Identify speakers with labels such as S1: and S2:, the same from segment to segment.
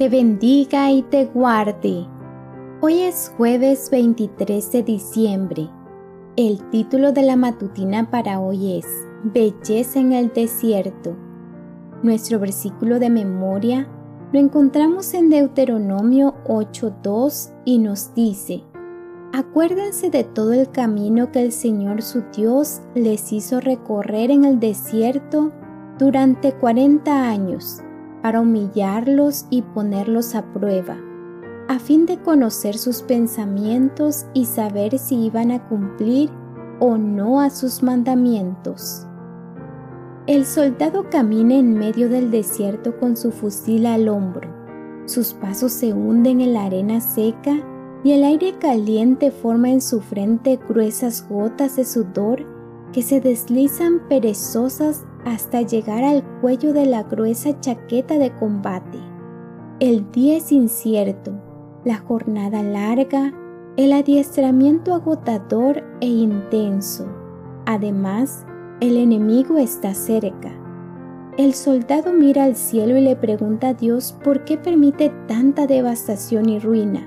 S1: te bendiga y te guarde. Hoy es jueves 23 de diciembre. El título de la matutina para hoy es Belleza en el desierto. Nuestro versículo de memoria lo encontramos en Deuteronomio 8.2 y nos dice, Acuérdense de todo el camino que el Señor su Dios les hizo recorrer en el desierto durante 40 años para humillarlos y ponerlos a prueba, a fin de conocer sus pensamientos y saber si iban a cumplir o no a sus mandamientos. El soldado camina en medio del desierto con su fusil al hombro. Sus pasos se hunden en la arena seca y el aire caliente forma en su frente gruesas gotas de sudor que se deslizan perezosas hasta llegar al cuello de la gruesa chaqueta de combate. El día es incierto, la jornada larga, el adiestramiento agotador e intenso. Además, el enemigo está cerca. El soldado mira al cielo y le pregunta a Dios por qué permite tanta devastación y ruina.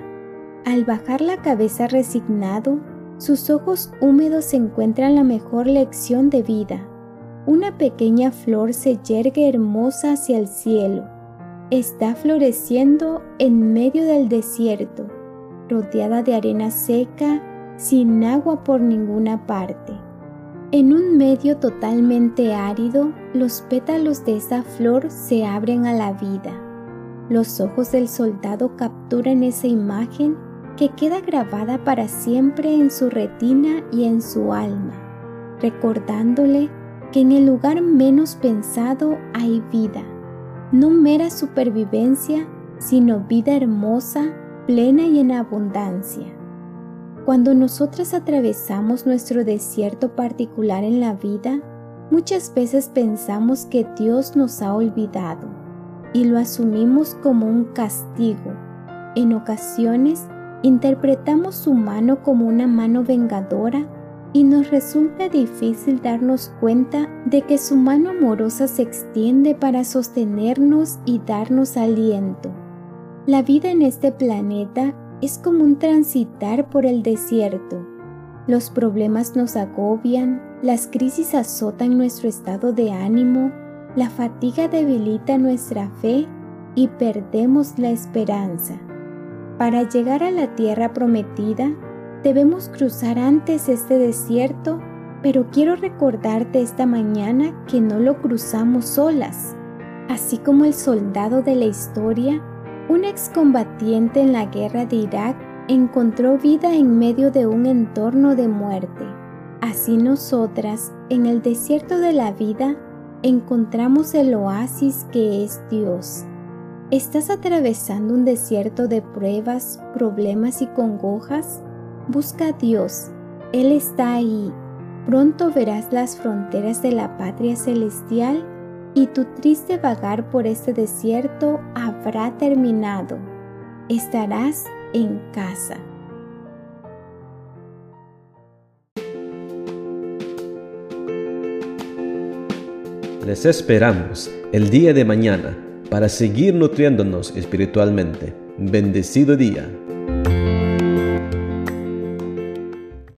S1: Al bajar la cabeza resignado, sus ojos húmedos encuentran la mejor lección de vida. Una pequeña flor se yergue hermosa hacia el cielo. Está floreciendo en medio del desierto, rodeada de arena seca, sin agua por ninguna parte. En un medio totalmente árido, los pétalos de esa flor se abren a la vida. Los ojos del soldado capturan esa imagen que queda grabada para siempre en su retina y en su alma, recordándole que en el lugar menos pensado hay vida, no mera supervivencia, sino vida hermosa, plena y en abundancia. Cuando nosotras atravesamos nuestro desierto particular en la vida, muchas veces pensamos que Dios nos ha olvidado y lo asumimos como un castigo. En ocasiones interpretamos su mano como una mano vengadora y nos resulta difícil darnos cuenta de que su mano amorosa se extiende para sostenernos y darnos aliento. La vida en este planeta es como un transitar por el desierto. Los problemas nos agobian, las crisis azotan nuestro estado de ánimo, la fatiga debilita nuestra fe y perdemos la esperanza. Para llegar a la tierra prometida, debemos cruzar antes este desierto, pero quiero recordarte esta mañana que no lo cruzamos solas. Así como el soldado de la historia, un excombatiente en la guerra de Irak encontró vida en medio de un entorno de muerte. Así nosotras, en el desierto de la vida, encontramos el oasis que es Dios. ¿Estás atravesando un desierto de pruebas, problemas y congojas? Busca a Dios. Él está ahí. Pronto verás las fronteras de la patria celestial y tu triste vagar por este desierto habrá terminado. Estarás en casa.
S2: Les esperamos el día de mañana para seguir nutriéndonos espiritualmente. Bendecido día.